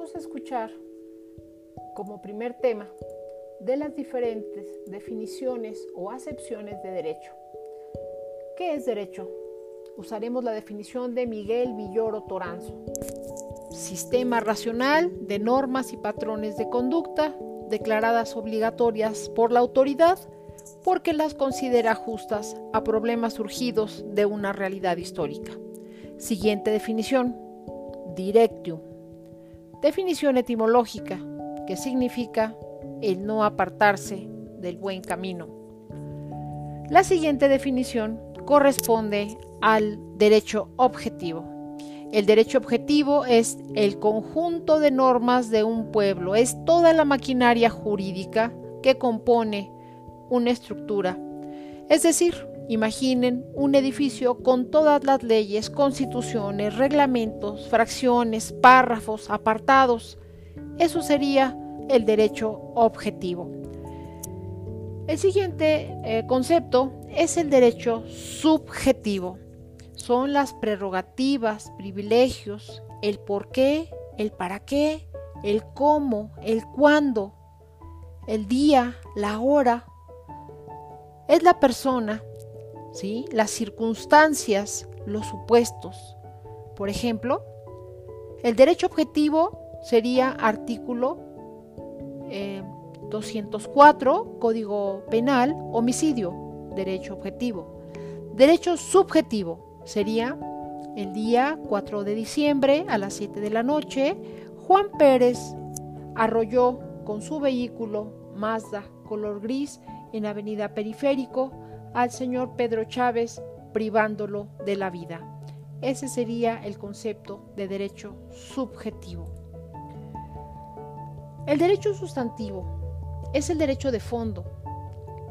vamos a escuchar como primer tema de las diferentes definiciones o acepciones de derecho. ¿Qué es derecho? Usaremos la definición de Miguel Villoro Toranzo. Sistema racional de normas y patrones de conducta declaradas obligatorias por la autoridad porque las considera justas a problemas surgidos de una realidad histórica. Siguiente definición. Directium. Definición etimológica, que significa el no apartarse del buen camino. La siguiente definición corresponde al derecho objetivo. El derecho objetivo es el conjunto de normas de un pueblo, es toda la maquinaria jurídica que compone una estructura. Es decir, imaginen un edificio con todas las leyes, constituciones, reglamentos, fracciones, párrafos, apartados. Eso sería el derecho objetivo. El siguiente eh, concepto es el derecho subjetivo. Son las prerrogativas, privilegios, el por qué, el para qué, el cómo, el cuándo, el día, la hora. Es la persona, ¿sí? las circunstancias, los supuestos. Por ejemplo, el derecho objetivo sería artículo 204, eh, Código Penal, homicidio, derecho objetivo. Derecho subjetivo sería el día 4 de diciembre a las 7 de la noche, Juan Pérez arrolló con su vehículo Mazda color gris en Avenida Periférico al señor Pedro Chávez privándolo de la vida. Ese sería el concepto de derecho subjetivo. El derecho sustantivo es el derecho de fondo,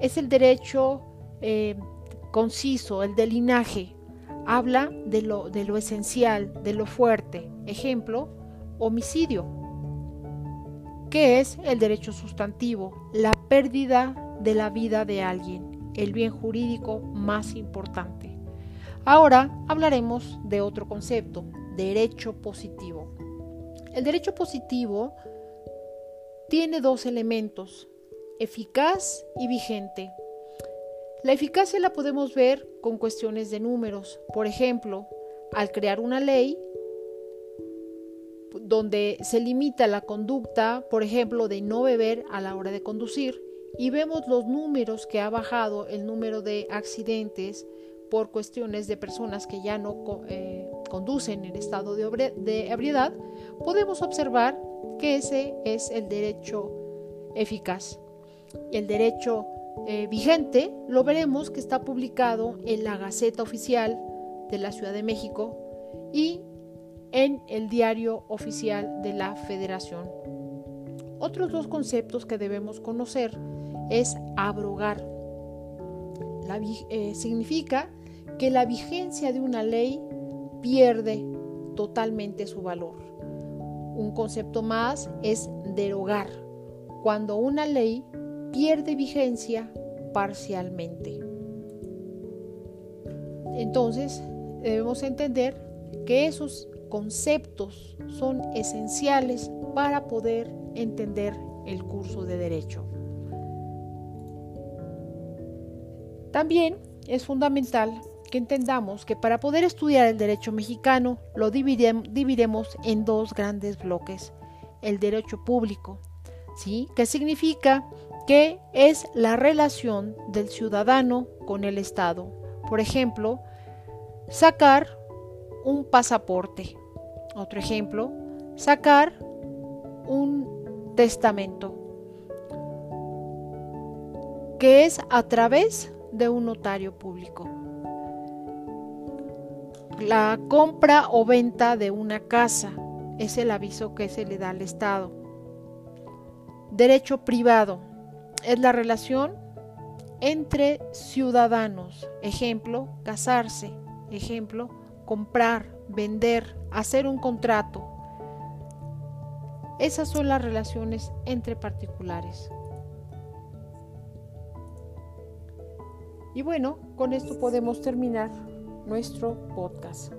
es el derecho eh, conciso, el de linaje. Habla de lo, de lo esencial, de lo fuerte. Ejemplo, homicidio. ¿Qué es el derecho sustantivo? La pérdida de la vida de alguien, el bien jurídico más importante. Ahora hablaremos de otro concepto, derecho positivo. El derecho positivo tiene dos elementos, eficaz y vigente. La eficacia la podemos ver con cuestiones de números. Por ejemplo, al crear una ley donde se limita la conducta, por ejemplo, de no beber a la hora de conducir, y vemos los números que ha bajado el número de accidentes por cuestiones de personas que ya no eh, conducen en estado de, ebriedad, podemos observar que ese es el derecho eficaz. El derecho eh, vigente lo veremos que está publicado en la Gaceta Oficial de la Ciudad de México y en el Diario Oficial de la Federación. Otros dos conceptos que debemos conocer es abrogar. Eh, significa que la vigencia de una ley pierde totalmente su valor. Un concepto más es derogar, cuando una ley pierde vigencia parcialmente. Entonces, debemos entender que esos conceptos son esenciales para poder entender el curso de derecho. También es fundamental que entendamos que para poder estudiar el derecho mexicano lo dividemos en dos grandes bloques. El derecho público, ¿sí? que significa que es la relación del ciudadano con el Estado. Por ejemplo, sacar un pasaporte. Otro ejemplo, sacar un testamento, que es a través de un notario público la compra o venta de una casa es el aviso que se le da al Estado. Derecho privado es la relación entre ciudadanos. Ejemplo, casarse. Ejemplo, comprar, vender, hacer un contrato. Esas son las relaciones entre particulares. Y bueno, con esto podemos terminar nuestro podcast.